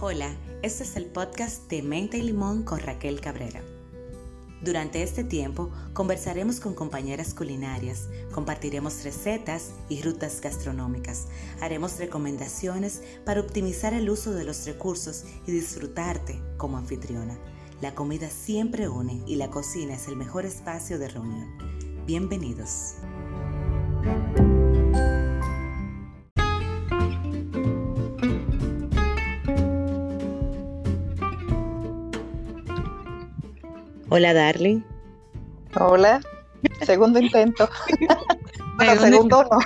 Hola, este es el podcast de Menta y Limón con Raquel Cabrera. Durante este tiempo conversaremos con compañeras culinarias, compartiremos recetas y rutas gastronómicas, haremos recomendaciones para optimizar el uso de los recursos y disfrutarte como anfitriona. La comida siempre une y la cocina es el mejor espacio de reunión. Bienvenidos. Hola, Darling. Hola. Segundo intento. bueno, segundo no.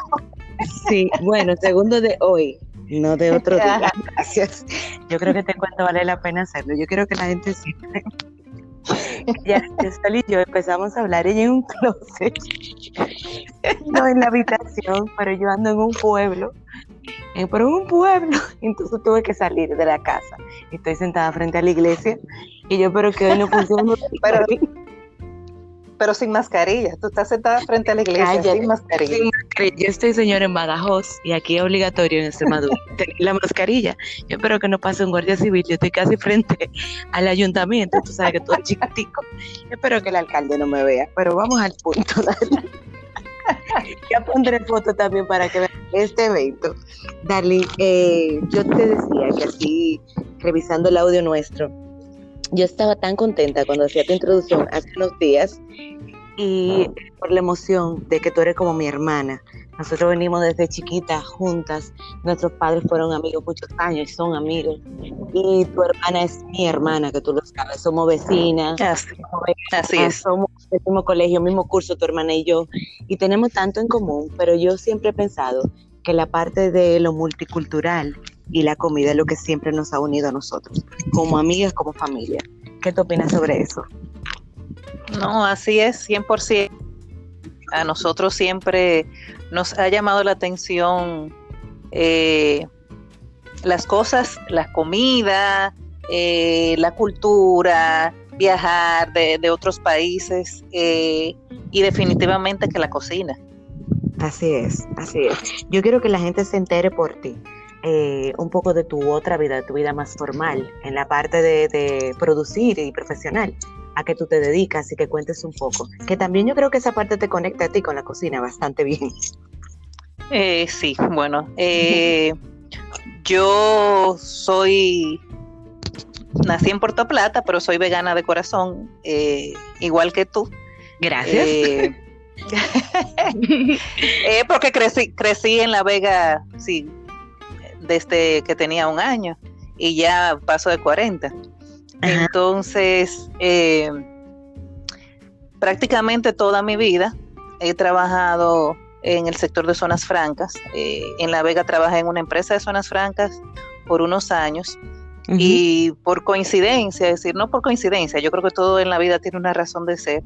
Sí, bueno, segundo de hoy, no de otro día. Gracias. Yo creo que te cuento vale la pena hacerlo. Yo quiero que la gente siente. Ya, Sol y yo empezamos a hablar ella en un closet, no en la habitación, pero yo ando en un pueblo, eh, pero en un pueblo, entonces tuve que salir de la casa. Estoy sentada frente a la iglesia y yo, pero que hoy no funciona. pero, pero sin mascarilla. Tú estás sentada frente a la iglesia sin, mascarilla. Yo estoy, señor, en Badajoz y aquí es obligatorio en Extremadura tener la mascarilla. Yo espero que no pase un guardia civil. Yo estoy casi frente al ayuntamiento. Tú sabes que todo es chiquitico. Yo espero que el alcalde no me vea. Pero vamos al punto. ya pondré foto también para que vean este evento. Darling, eh, yo te decía que así, revisando el audio nuestro, yo estaba tan contenta cuando hacía tu introducción hace unos días y por la emoción de que tú eres como mi hermana. Nosotros venimos desde chiquitas juntas, nuestros padres fueron amigos muchos años y son amigos. Y tu hermana es mi hermana, que tú lo sabes, somos vecinas. Así, es. Somos del mismo colegio, mismo curso, tu hermana y yo. Y tenemos tanto en común, pero yo siempre he pensado que la parte de lo multicultural y la comida es lo que siempre nos ha unido a nosotros, como amigas, como familia. ¿Qué te opinas sobre eso? No, así es, 100%. A nosotros siempre nos ha llamado la atención eh, las cosas, la comida, eh, la cultura, viajar de, otros países eh, y definitivamente que la cocina. Así es, así es. Yo quiero que la gente se entere por ti. Eh, un poco de tu otra vida, de tu vida más formal, en la parte de, producir y profesional, a que tú te dedicas y que cuentes un poco. Que también yo creo que esa parte te conecta a ti con la cocina bastante bien. Eh, sí, bueno, eh, yo soy, nací en Puerto Plata, pero soy vegana de corazón, igual que tú. Gracias. porque crecí, crecí en La Vega, sí, desde que tenía un año y ya paso de 40. Entonces, eh, prácticamente toda mi vida he trabajado en el sector de zonas francas. Eh, en La Vega trabajé en una empresa de zonas francas por unos años. Y por coincidencia, es decir, no por coincidencia, yo creo que todo en la vida tiene una razón de ser.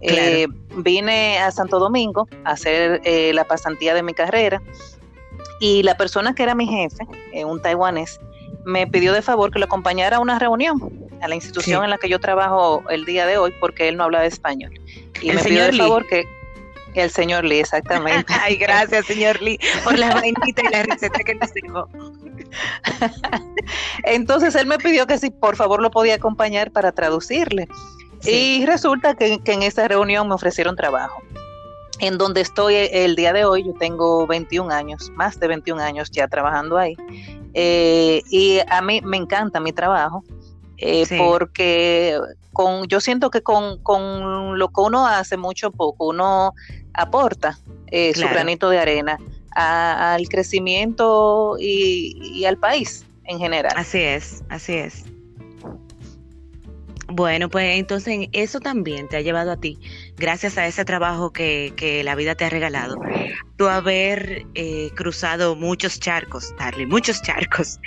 Eh, vine a Santo Domingo a hacer la pasantía de mi carrera y la persona que era mi jefe, eh, un taiwanés, me pidió de favor que lo acompañara a una reunión a la institución en la que yo trabajo el día de hoy porque él no hablaba español. Y me pidió de favor que el señor Lee, exactamente. Ay, gracias, señor Lee, por la vainita y la receta que nos dejó. Entonces él me pidió que si por favor lo podía acompañar para traducirle. Y resulta que, que en esa reunión me ofrecieron trabajo en donde estoy el día de hoy, yo tengo 21 años, más de 21 años ya trabajando ahí. Eh, y a mí me encanta mi trabajo, eh, porque con, yo siento que con, lo que uno hace mucho poco, uno aporta eh, su granito de arena al crecimiento y al país en general. Así es, así es. Bueno, pues entonces eso también te ha llevado a ti, gracias a ese trabajo que, que la vida te ha regalado, tú haber eh, cruzado muchos charcos, Darly, muchos charcos.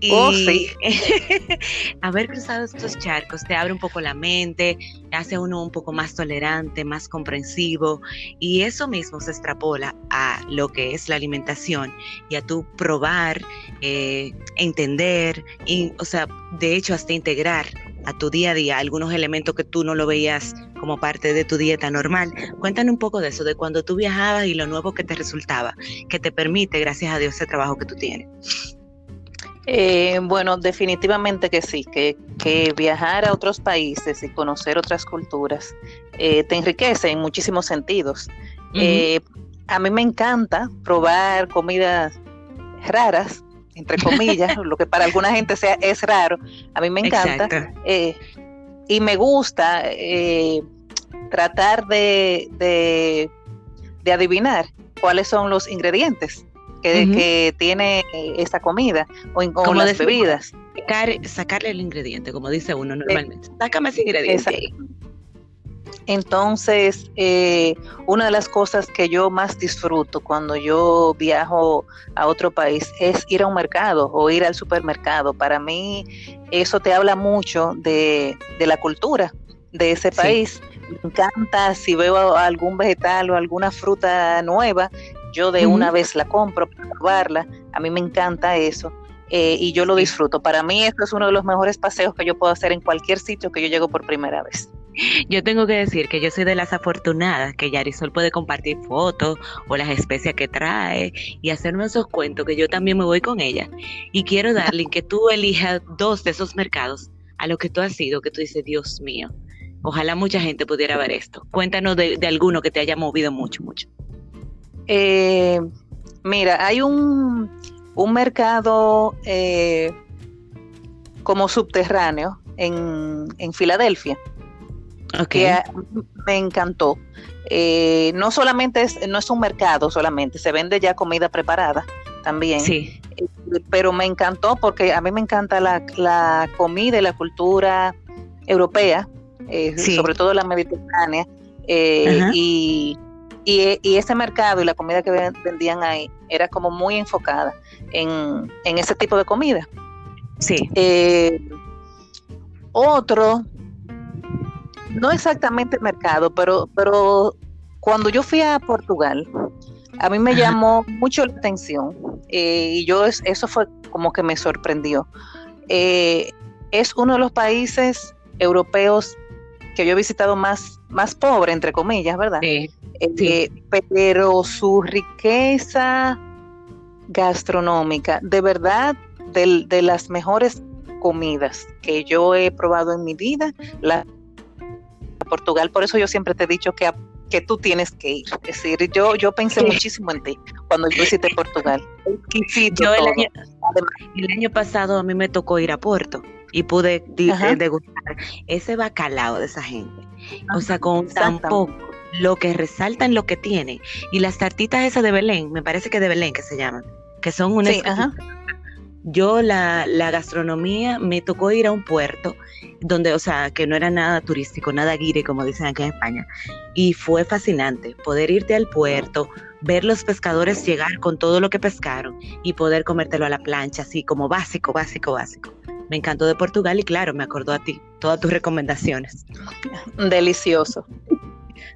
Y oh, sí. haber cruzado estos charcos te abre un poco la mente, hace uno un poco más tolerante, más comprensivo, y eso mismo se extrapola a lo que es la alimentación y a tu probar, eh, entender, y, o sea, de hecho hasta integrar a tu día a día algunos elementos que tú no lo veías como parte de tu dieta normal. Cuéntanos un poco de eso, de cuando tú viajabas y lo nuevo que te resultaba, que te permite, gracias a Dios, ese trabajo que tú tienes. Eh, bueno, definitivamente que sí, que, viajar a otros países y conocer otras culturas eh, te enriquece en muchísimos sentidos. Eh, a mí me encanta probar comidas raras, entre comillas, lo que para alguna gente sea es raro. A mí me encanta y me gusta tratar de, de adivinar cuáles son los ingredientes que, tiene eh, esa comida o, en, las bebidas. sacarle el ingrediente, como dice uno eh, normalmente. Sácame ese ingrediente. Entonces, eh, una de las cosas que yo más disfruto cuando yo viajo a otro país es ir a un mercado o ir al supermercado. Para mí, eso te habla mucho de, la cultura de ese país. Me encanta si veo algún vegetal o alguna fruta nueva, yo de una vez la compro para probarla, a mí me encanta eso. Eh, y yo lo disfruto. Para mí esto es uno de los mejores paseos que yo puedo hacer en cualquier sitio que yo llego por primera vez. Yo tengo que decir que yo soy de las afortunadas que Yarisol puede compartir fotos o las especias que trae y hacerme esos cuentos que yo también me voy con ella. Y quiero darle que tú elijas dos de esos mercados a lo que tú has sido, que tú dices, Dios mío, ojalá mucha gente pudiera ver esto. Cuéntanos de, de alguno que te haya movido mucho, mucho. Eh, mira, hay un, un mercado eh, como subterráneo en, en Filadelfia que me encantó. Eh, no solamente es, no es un mercado solamente, se vende ya comida preparada también. Sí. Eh, pero me encantó porque a mí me encanta la, la comida y la cultura europea, sobre todo la mediterránea. y y, ese mercado y la comida que vendían ahí era como muy enfocada en, ese tipo de comida. Sí. Eh, otro, no exactamente mercado, pero, pero cuando yo fui a Portugal, a mí me llamó mucho la atención eh, y yo eso fue como que me sorprendió. Eh, es uno de los países europeos que yo he visitado más, más pobre, entre comillas, ¿verdad? Sí. Eh, pero su riqueza gastronómica, de verdad, de, las mejores comidas que yo he probado en mi vida, la Portugal, por eso yo siempre te he dicho que, que tú tienes que ir. Es decir, yo, yo pensé muchísimo en ti cuando yo visité Portugal. Yo el, año, el año pasado a mí me tocó ir a Puerto y pude degustar ese bacalao de esa gente. O sea, con tan poco lo que resalta en lo que tiene. Y las tartitas esas de Belén, me parece que de Belén que se llaman, que son una... Yo la, la, gastronomía me tocó ir a un puerto donde, o sea, que no era nada turístico, nada guire, como dicen aquí en España. Y fue fascinante poder irte al puerto, ver los pescadores llegar con todo lo que pescaron y poder comértelo a la plancha, así como básico, básico, básico. Me encantó de Portugal y claro, me acordó a ti, todas tus recomendaciones. Delicioso.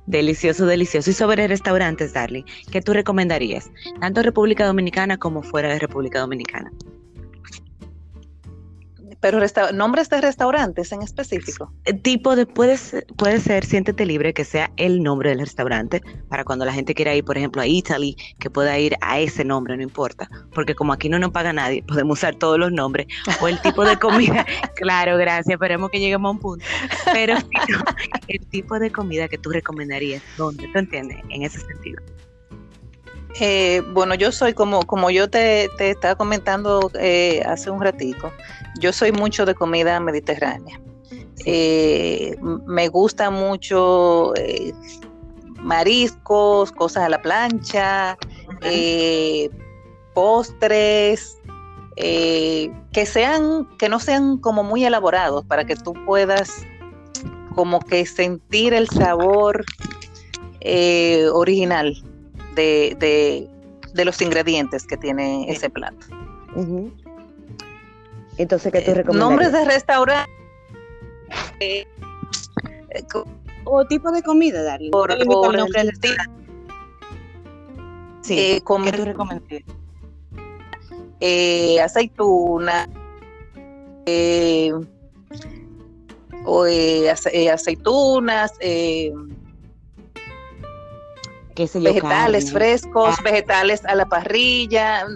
Delicioso, delicioso. Y sobre restaurantes, Darling, ¿qué tú recomendarías? Tanto República Dominicana como fuera de República Dominicana. Pero nombres de restaurantes en específico. Eh, tipo de, puede ser, puede ser, siéntete libre que sea el nombre del restaurante, para cuando la gente quiera ir, por ejemplo, a Italy, que pueda ir a ese nombre, no importa, porque como aquí no nos paga nadie, podemos usar todos los nombres, o el tipo de comida, claro, gracias, esperemos que lleguemos a un punto, pero el tipo de comida que tú recomendarías, ¿dónde? ¿Tú entiendes? En ese sentido. Eh, bueno, yo soy como, como yo te, estaba comentando eh, hace un ratico, yo soy mucho de comida mediterránea. Eh, me gusta mucho mariscos, cosas a la plancha, postres, que sean, que no sean como muy elaborados para que tú puedas como que sentir el sabor original de, los ingredientes que tiene ese plato. Entonces, ¿qué tú eh, recomiendas? Nombres de restaurante. Eh, o tipo de comida, Darío. Por, por el Sí, eh, ¿qué tú recomiendas? Eh, aceituna, eh, o, aceitunas, eh, vegetales frescos, vegetales a la parrilla.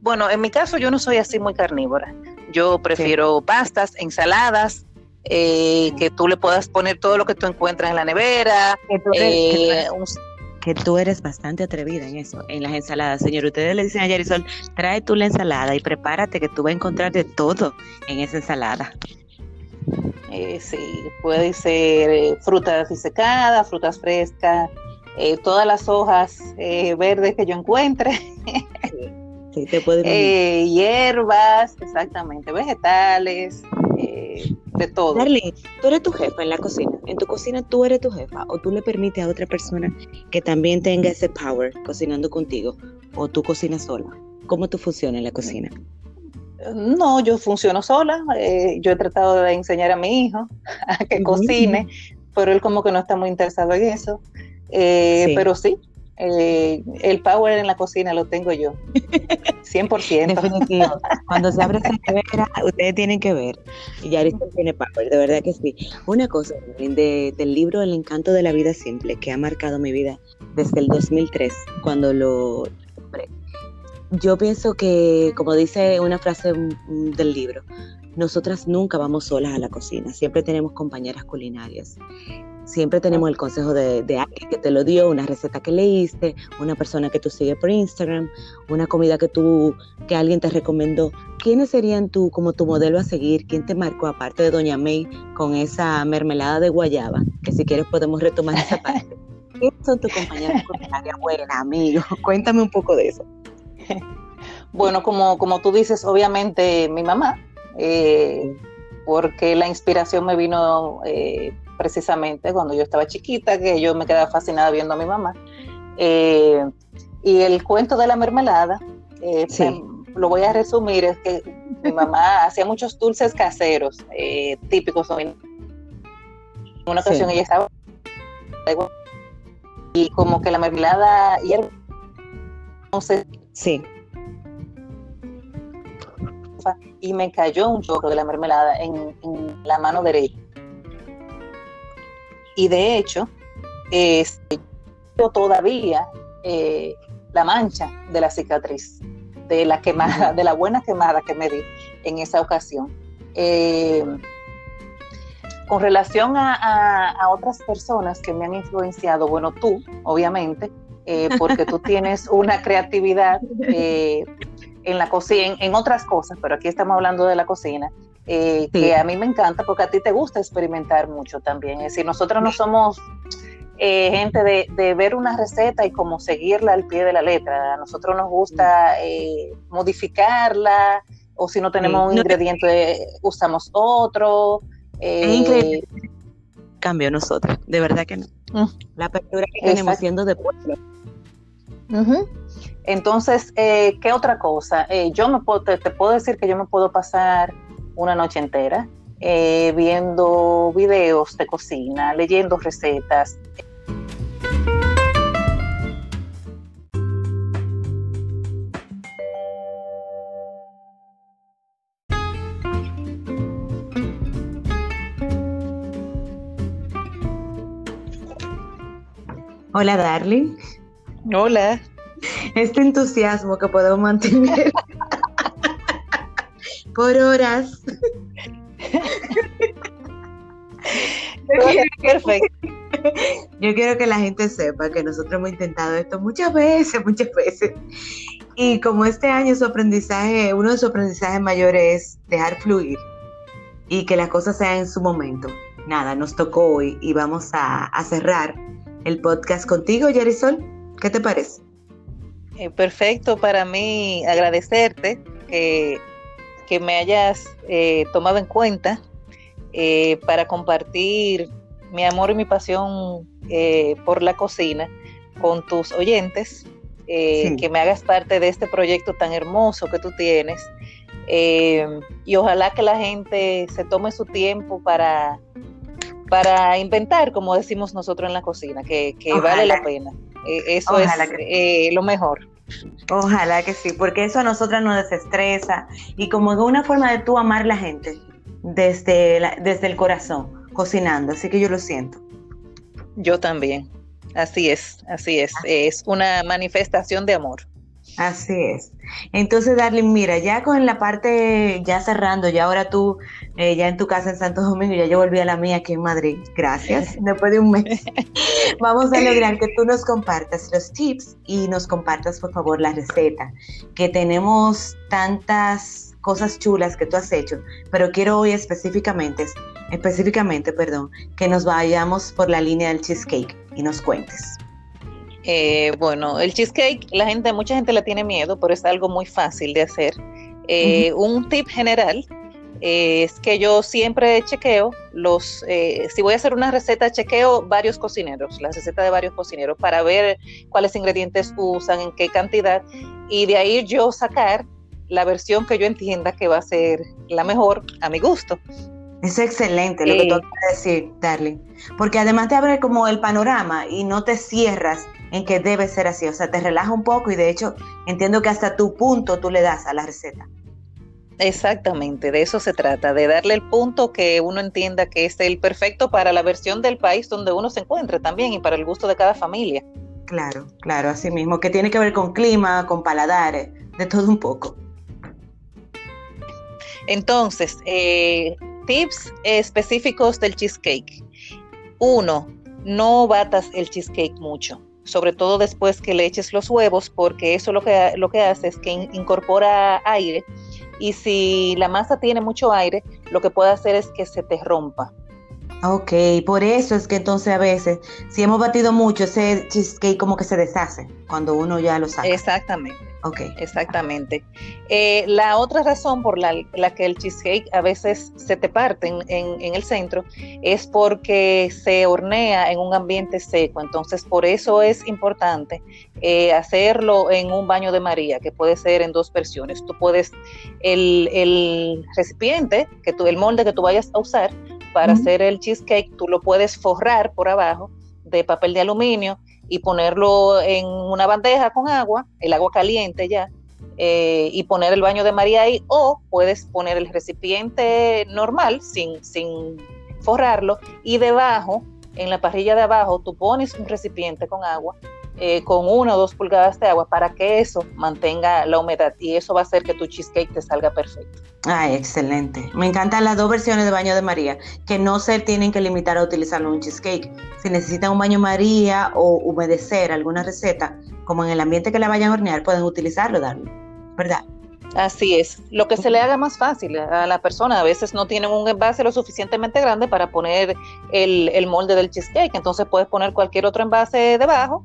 Bueno, en mi caso yo no soy así muy carnívora. Yo prefiero pastas, ensaladas, eh, que tú le puedas poner todo lo que tú encuentras en la nevera. Que tú, eres, bastante atrevida en eso, en las ensaladas. Señor, ustedes le dicen a Yarisol, trae tú la ensalada y prepárate que tú vas a encontrar de todo en esa ensalada. Eh, sí, puede ser eh, frutas disecadas, frutas frescas, eh, todas las hojas eh, verdes que yo encuentre. sí, te puede hierbas, exactamente, vegetales, de todo. Darlene, tú eres tu jefa en la cocina. En tu cocina tú eres tu jefa o tú le permites a otra persona que también tenga ese power cocinando contigo o tú cocinas sola. ¿Cómo tú funcionas en la cocina? No, yo funciono sola. Eh, yo he tratado de enseñar a mi hijo a que cocine, pero él como que no está muy interesado en eso. Eh, pero sí, eh, el power en la cocina lo tengo yo. 100%. Definitivo. Cuando se abre esa nevera, ustedes tienen que ver. Y Yarisol tiene power, de verdad que sí. Una cosa, de, del libro El encanto de la vida simple, que ha marcado mi vida desde el 2003, cuando lo yo pienso que, como dice una frase del libro, nosotras nunca vamos solas a la cocina, siempre tenemos compañeras culinarias. Siempre tenemos el consejo de, alguien que te lo dio, una receta que leíste, una persona que tú sigues por Instagram, una comida que tú, que alguien te recomendó. ¿Quiénes serían tú como tu modelo a seguir? ¿Quién te marcó aparte de Doña May con esa mermelada de guayaba? Que si quieres podemos retomar esa parte. ¿Quiénes son tus compañeras culinarias? Buena, amigo. Cuéntame un poco de eso. Bueno, como, como tú dices, obviamente mi mamá, eh, porque la inspiración me vino eh, precisamente cuando yo estaba chiquita, que yo me quedaba fascinada viendo a mi mamá. Eh, y el cuento de la mermelada, lo voy a resumir, es que mi mamá hacía muchos dulces caseros, típicos. En una ocasión ella estaba y como que la mermelada y entonces Sí. Y me cayó un chorro de la mermelada en, la mano derecha. Y de hecho, este, todavía eh, la mancha de la cicatriz, de la quemada, de la buena quemada que me di en esa ocasión. Eh, con relación a, otras personas que me han influenciado, bueno, tú, obviamente, eh, porque tú tienes una creatividad eh, en la cocina, en, otras cosas, pero aquí estamos hablando de la cocina, eh, que a mí me encanta porque a ti te gusta experimentar mucho también. Es decir, nosotros no somos gente de, ver una receta y como seguirla al pie de la letra. A nosotros nos gusta modificarla o si no tenemos un ingrediente, usamos otro. es increíble. Cambio nosotros, de verdad que no. Mm. La apertura que tenemos siendo de pueblo entonces, eh, ¿qué otra cosa? Eh, yo me puedo, te, puedo decir que yo me puedo pasar una noche entera eh, viendo videos de cocina, leyendo recetas. Hola, darling. Hola. Este entusiasmo que podemos mantener por horas. Perfecto. Yo quiero que la gente sepa que nosotros hemos intentado esto muchas veces, muchas veces. Y como este año su aprendizaje, uno de sus aprendizajes mayores es dejar fluir y que las cosas sean en su momento. Nada, nos tocó hoy y vamos a, a cerrar el podcast contigo, Yarisol. ¿Qué te parece? Eh, perfecto, para mí agradecerte que, que me hayas eh, tomado en cuenta eh, para compartir mi amor y mi pasión por la cocina con tus oyentes, que me hagas parte de este proyecto tan hermoso que tú tienes. y ojalá que la gente se tome su tiempo para, para inventar, como decimos nosotros en la cocina, que, que vale la pena. Eh, eso es eh, lo mejor. Ojalá que sí, porque eso a nosotras nos desestresa y como una forma de tú amar la gente desde, desde el corazón, cocinando, así que yo lo siento. Yo también, así es, así es, es una manifestación de amor. Así es. Entonces, Darling, mira, ya con la parte, ya cerrando, ya ahora tú, eh, ya en tu casa en Santo Domingo, ya yo volví a la mía aquí en Madrid. Gracias. Después de un mes, vamos a lograr que tú nos compartas los tips y nos compartas, por favor, la receta. Que tenemos tantas cosas chulas que tú has hecho, pero quiero hoy específicamente, específicamente, perdón, que nos vayamos por la línea del cheesecake y nos cuentes. Eh, bueno, el cheesecake, la gente, mucha gente le tiene miedo, pero es algo muy fácil de hacer. Eh, un tip general eh, es que yo siempre chequeo los, si voy a hacer una receta, chequeo varios cocineros, la receta de varios cocineros para ver cuáles ingredientes usan, en qué cantidad, y de ahí yo sacar la versión que yo entienda que va a ser la mejor a mi gusto. Es excelente lo que tú acabas de decir, Darling, porque además te abre como el panorama y no te cierras en que debe ser así, o sea, te relaja un poco y de hecho entiendo que hasta tu punto tú le das a la receta. Exactamente, de eso se trata, de darle el punto que uno entienda que es el perfecto para la versión del país donde uno se encuentre también y para el gusto de cada familia. Claro, claro, así mismo, que tiene que ver con clima, con paladares, de todo un poco. Entonces, eh, tips específicos del cheesecake. Uno, no batas el cheesecake mucho sobre todo después que le eches los huevos, porque eso lo que, lo que hace es que incorpora aire y si la masa tiene mucho aire, lo que puede hacer es que se te rompa. Ok, por eso es que entonces a veces, si hemos batido mucho, ese cheesecake como que se deshace cuando uno ya lo saca. Exactamente. Ok. Exactamente. Eh, la otra razón por la, que el cheesecake a veces se te parte en, el centro es porque se hornea en un ambiente seco. Entonces, por eso es importante eh, hacerlo en un baño de María, que puede ser en dos versiones. Tú puedes, el, el recipiente, que tú, el molde que tú vayas a usar, para hacer el cheesecake, tú lo puedes forrar por abajo de papel de aluminio y ponerlo en una bandeja con agua, el agua caliente ya, eh, y poner el baño de María ahí, o puedes poner el recipiente normal sin, sin forrarlo y debajo, en la parrilla de abajo, tú pones un recipiente con agua eh, con una o dos pulgadas de agua para que eso mantenga la humedad y eso va a hacer que tu cheesecake te salga perfecto. Ay, excelente. Me encantan las dos versiones de baño de María, que no se tienen que limitar a utilizarlo en un cheesecake. Si necesitan un baño María o humedecer alguna receta, como en el ambiente que la vayan a hornear, pueden utilizarlo, darle, ¿verdad? Así es, lo que se le haga más fácil a la persona. A veces no tienen un envase lo suficientemente grande para poner el, el molde del cheesecake, entonces puedes poner cualquier otro envase debajo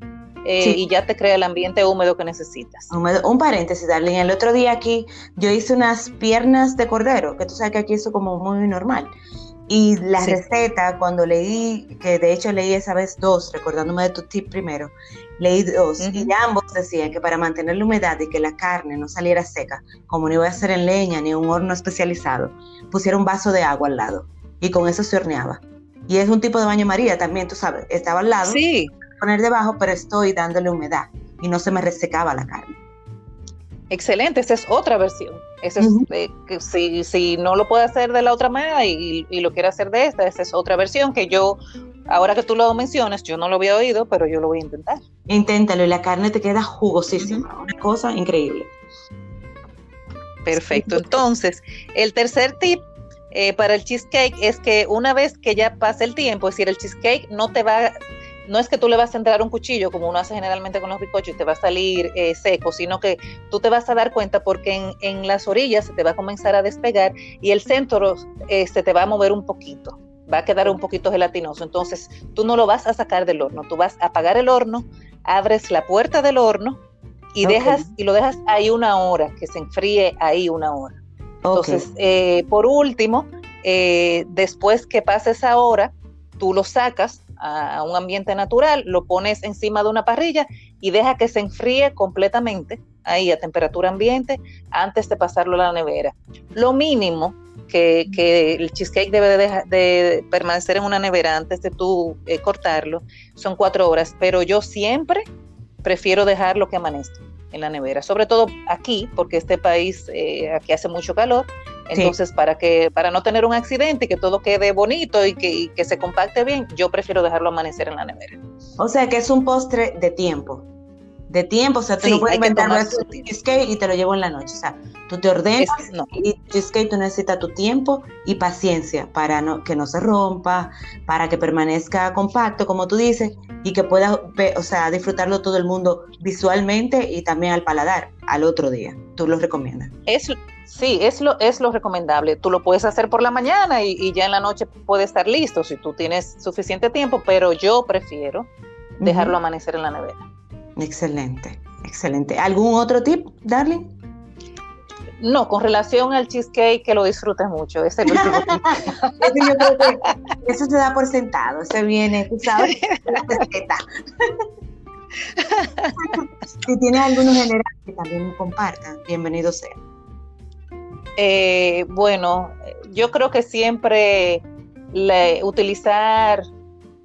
eh, y ya te crea el ambiente húmedo que necesitas. Un paréntesis, Darlene. El otro día aquí yo hice unas piernas de cordero, que tú sabes que aquí eso es como muy normal. Y la receta, cuando leí, que de hecho leí esa vez dos, recordándome de tu tip primero, leí dos, y ambos decían que para mantener la humedad y que la carne no saliera seca, como no iba a ser en leña ni en un horno especializado, pusiera un vaso de agua al lado y con eso se horneaba. Y es un tipo de baño María también, tú sabes, estaba al lado. Sí poner debajo, pero estoy dándole humedad y no se me resecaba la carne. Excelente, esa es otra versión. Esa es, eh, que si, si, no lo puede hacer de la otra manera y, lo quiere hacer de esta, esa es otra versión que yo, ahora que tú lo mencionas, yo no lo había oído, pero yo lo voy a intentar. Inténtalo y la carne te queda jugosísima, una cosa increíble. Perfecto, entonces, el tercer tip eh, para el cheesecake es que una vez que ya pase el tiempo, es decir, el cheesecake no te va no es que tú le vas a entrar un cuchillo como uno hace generalmente con los bizcochos y te va a salir eh, seco, sino que tú te vas a dar cuenta porque en, las orillas se te va a comenzar a despegar y el centro eh, se te va a mover un poquito, va a quedar un poquito gelatinoso. Entonces tú no lo vas a sacar del horno, tú vas a apagar el horno, abres la puerta del horno y dejas y lo dejas ahí una hora, que se enfríe ahí una hora. Entonces, eh, por último, después que pase esa hora, tú lo sacas a, un ambiente natural, lo pones encima de una parrilla y deja que se enfríe completamente ahí a temperatura ambiente antes de pasarlo a la nevera. Lo mínimo que, el cheesecake debe de, permanecer en una nevera antes de tú eh, cortarlo son cuatro horas, pero yo siempre prefiero dejarlo que amanezca en la nevera, sobre todo aquí, porque este país eh, aquí hace mucho calor entonces, para que para no tener un accidente y que todo quede bonito y que, se compacte bien, yo prefiero dejarlo amanecer en la nevera. O sea que es un postre de tiempo. de tiempo, o sea, tú no puedes inventar un cheesecake y te lo llevo en la noche, o sea, tú te ordenas y cheesecake tú necesitas tu tiempo y paciencia para no, que no se rompa, para que permanezca compacto, como tú dices, y que pueda, o sea, disfrutarlo todo el mundo visualmente y también al paladar al otro día. ¿Tú lo recomiendas? Es, sí, es lo, es lo recomendable. Tú lo puedes hacer por la mañana y, ya en la noche puede estar listo si tú tienes suficiente tiempo, pero yo prefiero dejarlo amanecer en la nevera. Excelente, excelente. ¿Algún otro tip, Darling? No, con relación al cheesecake, que lo disfrutes mucho. Ese es el tip. eso se da por sentado, se viene, tú sabes, la receta. si tienes alguno general que también me compartan, bienvenido sea. Eh, bueno, yo creo que siempre utilizar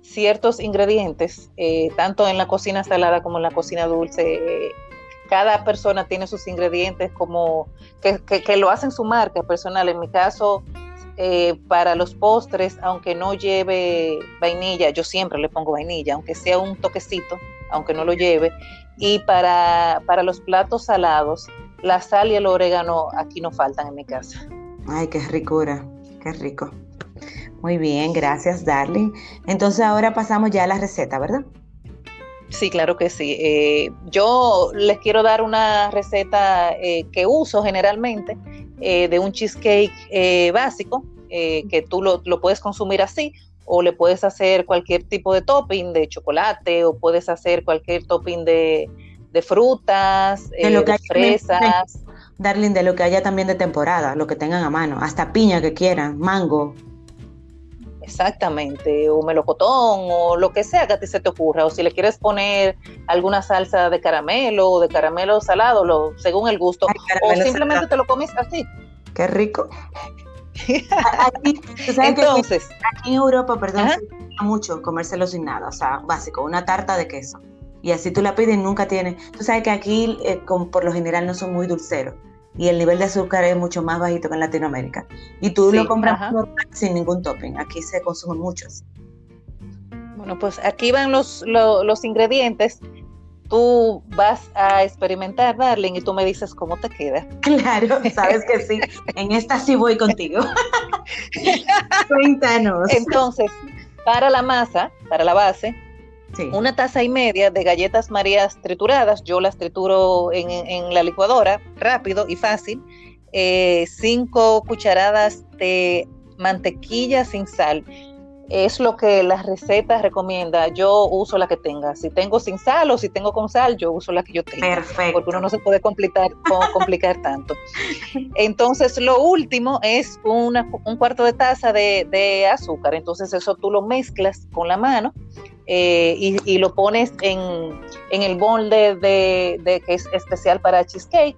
ciertos ingredientes, eh, tanto en la cocina salada como en la cocina dulce. Cada persona tiene sus ingredientes como que, lo hacen su marca personal. En mi caso, eh, para los postres, aunque no lleve vainilla, yo siempre le pongo vainilla, aunque sea un toquecito, aunque no lo lleve. Y para, para los platos salados, la sal y el orégano aquí no faltan en mi casa. Ay, qué ricura, qué rico. Muy bien, gracias, Darling. Entonces ahora pasamos ya a la receta, ¿verdad? Sí, claro que sí. Eh, yo les quiero dar una receta eh, que uso generalmente eh, de un cheesecake básico, que tú lo, puedes consumir así, o le puedes hacer cualquier tipo de topping de chocolate, o puedes hacer cualquier topping de, frutas, de, fresas. Darling, de lo que haya también de temporada, lo que tengan a mano, hasta piña que quieran, mango. Exactamente, o melocotón, o lo que sea que a ti se te ocurra, o si le quieres poner alguna salsa de caramelo o de caramelo salado, lo, según el gusto, o simplemente te lo comes así. Qué rico. aquí, Entonces, aquí en Europa, perdón, se mucho comérselo sin nada, o sea, básico, una tarta de queso. Y así tú la pides y nunca tiene. Tú sabes que aquí, eh, por lo general, no son muy dulceros y el nivel de azúcar es mucho más bajito que en Latinoamérica. Y tú lo compras sin ningún topping. Aquí se consume mucho Bueno, pues aquí van los, los, ingredientes. Tú vas a experimentar, Darling, y tú me dices cómo te queda. Claro, sabes que sí. En esta sí voy contigo. Cuéntanos. Entonces, para la masa, para la base, una taza y media de galletas marías trituradas, yo las trituro en, la licuadora, rápido y fácil. Eh, cinco cucharadas de mantequilla sin sal. Es lo que las recetas recomienda. Yo uso la que tenga. Si tengo sin sal o si tengo con sal, yo uso la que yo tenga. Perfecto. Porque uno no se puede complicar, complicar tanto. Entonces, lo último es un cuarto de taza de, de azúcar. Entonces, eso tú lo mezclas con la mano eh, y, lo pones en, el molde de, que es especial para cheesecake.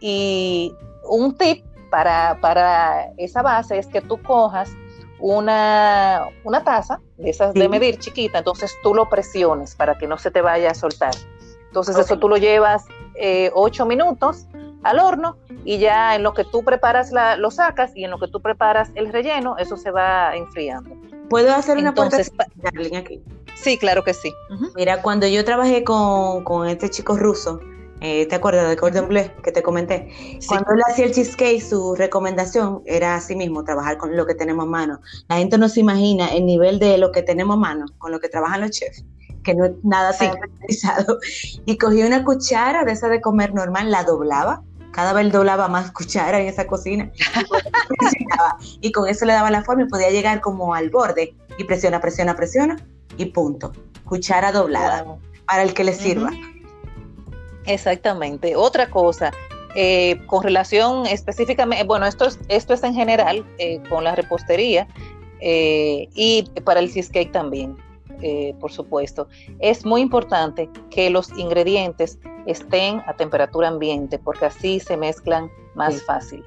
Y un tip para, para esa base es que tú cojas una, una taza de esas de medir chiquita, entonces tú lo presiones para que no se te vaya a soltar. Entonces eso tú lo llevas eh, ocho minutos al horno y ya en lo que tú preparas la, lo sacas y en lo que tú preparas el relleno, eso se va enfriando. ¿Puedo hacer una Entonces, aquí? Sí, claro que sí. Mira, cuando yo trabajé con, con este chico ruso, eh, ¿te acuerdas de Cordon Bleu que te comenté? Cuando él hacía el cheesecake, su recomendación era así mismo, trabajar con lo que tenemos a mano. La gente no se imagina el nivel de lo que tenemos a mano, con lo que trabajan los chefs, que no es nada tan especializado. Y cogía una cuchara de esa de comer normal, la doblaba, cada vez doblaba más cuchara en esa cocina y con eso le daba la forma y podía llegar como al borde y presiona, presiona, presiona y punto. Cuchara doblada para el que le sirva. Exactamente. Otra cosa, eh, con relación específicamente, bueno, esto es, esto es en general eh, con la repostería eh, y para el cheesecake también, por supuesto. Es muy importante que los ingredientes estén a temperatura ambiente porque así se mezclan más fácil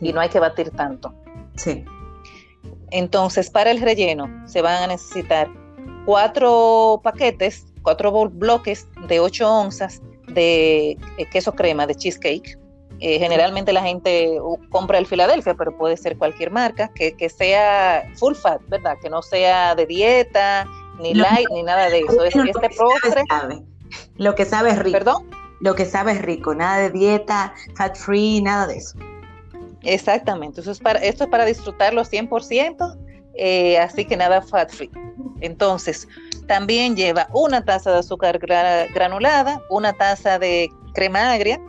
y no hay que batir tanto. Sí. Entonces, para el relleno se van a necesitar cuatro paquetes, cuatro bloques de 8 onzas de eh, queso crema de cheesecake. Eh, generalmente la gente uh, compra el Filadelfia, pero puede ser cualquier marca, que, sea full fat, ¿verdad? Que no sea de dieta, ni light, ni nada de eso. Es, este postre. Lo que sabe rico. ¿Perdón? Lo que sabe rico, nada de dieta, fat free, nada de eso. Exactamente, eso es para, esto es para disfrutarlo 100%, eh, así que nada fat free. Entonces, también lleva una taza de azúcar granulada, una taza de crema agria,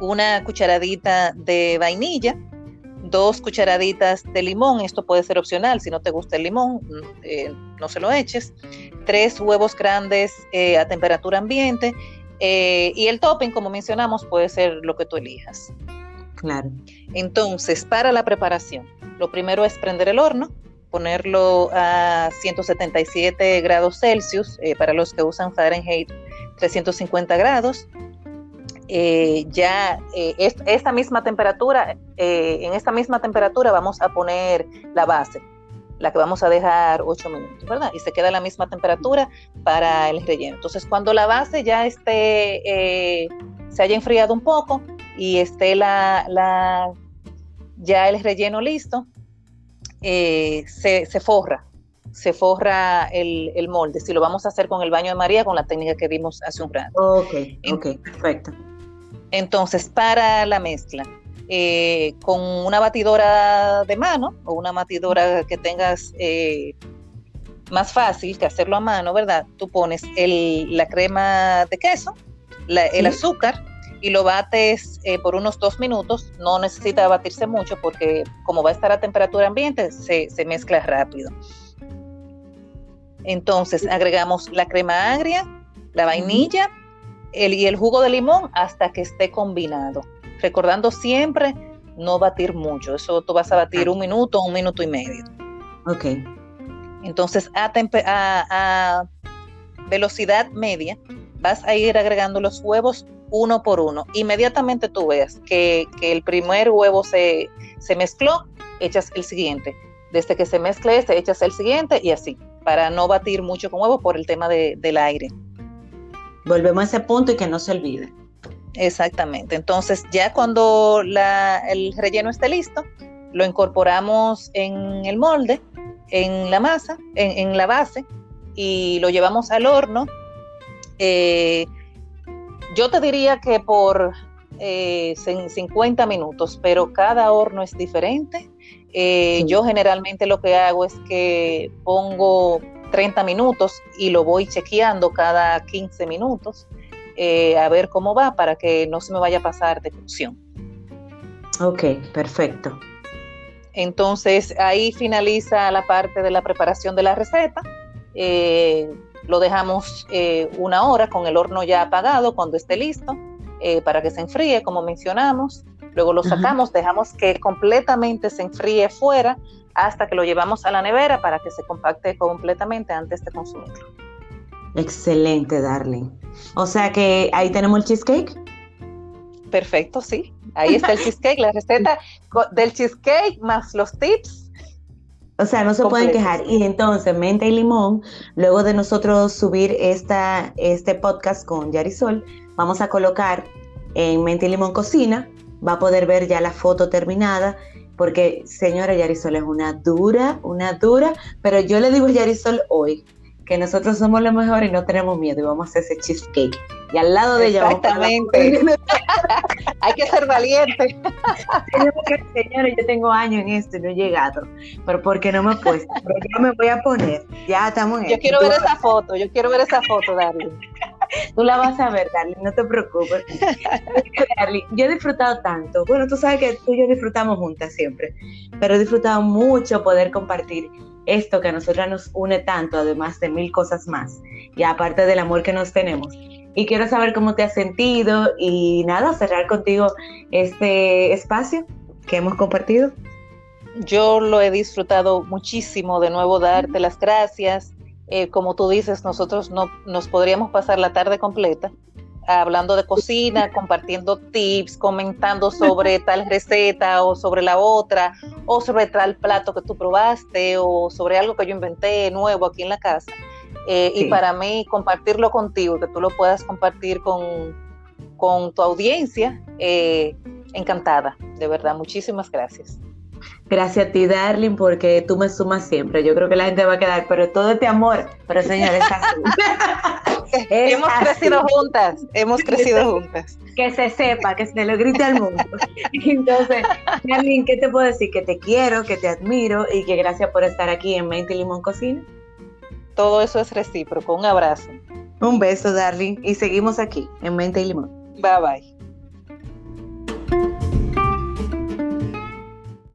una cucharadita de vainilla, dos cucharaditas de limón, esto puede ser opcional, si no te gusta el limón, eh, no se lo eches, tres huevos grandes eh, a temperatura ambiente eh, y el topping, como mencionamos, puede ser lo que tú elijas. Claro. Entonces, para la preparación, lo primero es prender el horno, ponerlo a 177 grados Celsius, para los que usan Fahrenheit 350 grados, eh, ya eh, esta misma temperatura, eh, en esta misma temperatura vamos a poner la base, la que vamos a dejar 8 minutos, ¿verdad? Y se queda la misma temperatura para el relleno. Entonces, cuando la base ya esté, se haya enfriado un poco y esté la, la ya el relleno listo, se, se, forra, se forra el, el, molde. Si lo vamos a hacer con el baño de María, con la técnica que vimos hace un rato. Ok, ok, perfecto. Entonces, para la mezcla, eh, con una batidora de mano o una batidora que tengas eh, más fácil que hacerlo a mano, ¿verdad? Tú pones la crema de queso, el azúcar y lo bates eh, por unos dos minutos. No necesita batirse mucho porque como va a estar a temperatura ambiente, se, mezcla rápido. Entonces agregamos la crema agria, la vainilla el, y el jugo de limón hasta que esté combinado. Recordando siempre no batir mucho, eso tú vas a batir un minuto, un minuto y medio. Ok. Entonces a, a, velocidad media vas a ir agregando los huevos uno por uno. Inmediatamente tú veas que, el primer huevo se, se, mezcló, echas el siguiente. Desde que se mezcle este, echas el siguiente y así, para no batir mucho con huevo por el tema del aire. Volvemos a ese punto y que no se olvide. Exactamente. Entonces, ya cuando el relleno esté listo, lo incorporamos en el molde, en la masa, en, la base, y lo llevamos al horno. Eh, yo te diría que por 50 eh, minutos, pero cada horno es diferente. Eh, yo generalmente lo que hago es que pongo 30 minutos y lo voy chequeando cada 15 minutos eh, a ver cómo va para que no se me vaya a pasar de cocción. Ok, perfecto. Entonces ahí finaliza la parte de la preparación de la receta. Eh, lo dejamos eh, una hora con el horno ya apagado cuando esté listo para que se enfríe, como mencionamos. Luego lo sacamos, dejamos que completamente se enfríe fuera hasta que lo llevamos a la nevera para que se compacte completamente antes de consumirlo. Excelente, darling. O sea que ahí tenemos el cheesecake. Perfecto, sí. Ahí está el cheesecake, la receta del cheesecake más los tips. O sea, no se pueden quejar. Y entonces, Menta y Limón, luego de nosotros subir esta, este podcast con Yarisol, vamos a colocar en Menta y Limón Cocina, va a poder ver ya la foto terminada porque señora Yarisol es una dura, una dura, pero yo le digo a Yarisol hoy que nosotros somos los mejores y no tenemos miedo y vamos a hacer ese cheesecake. Y al lado de ella Exactamente. Hay que ser valiente. Señores, yo tengo años en esto y no he llegado, pero porque no me he puesto. Pero yo me voy a poner. Ya estamos en Yo quiero ver esa foto, yo quiero ver esa foto, Darling. Tú la vas a ver, Darling, no te preocupes. yo he disfrutado tanto. Bueno, tú sabes que tú y yo disfrutamos juntas siempre, pero he disfrutado mucho poder compartir esto que a nosotras nos une tanto, además de mil cosas más, y aparte del amor que nos tenemos. Y quiero saber cómo te has sentido y nada, cerrar contigo este espacio que hemos compartido. Yo lo he disfrutado muchísimo, de nuevo darte las gracias eh, como tú dices, nosotros no nos podríamos pasar la tarde completa hablando de cocina, compartiendo tips, comentando sobre tal receta o sobre la otra, o sobre tal plato que tú probaste, o sobre algo que yo inventé nuevo aquí en la casa. Eh, y para mí, compartirlo contigo, que tú lo puedas compartir con, con tu audiencia, eh, encantada, de verdad. Muchísimas gracias. Gracias a ti, Darling, porque tú me sumas siempre. Yo creo que la gente va a quedar, pero todo este amor, pero señores, hemos crecido juntas, hemos crecido juntas. Que se sepa, que se lo grite al mundo. Entonces, Darling, ¿qué te puedo decir? Que te quiero, que te admiro y que gracias por estar aquí en Mente Limón Cocina. Todo eso es recíproco. Un abrazo. Un beso, Darling, y seguimos aquí en Mente y Limón. Bye bye.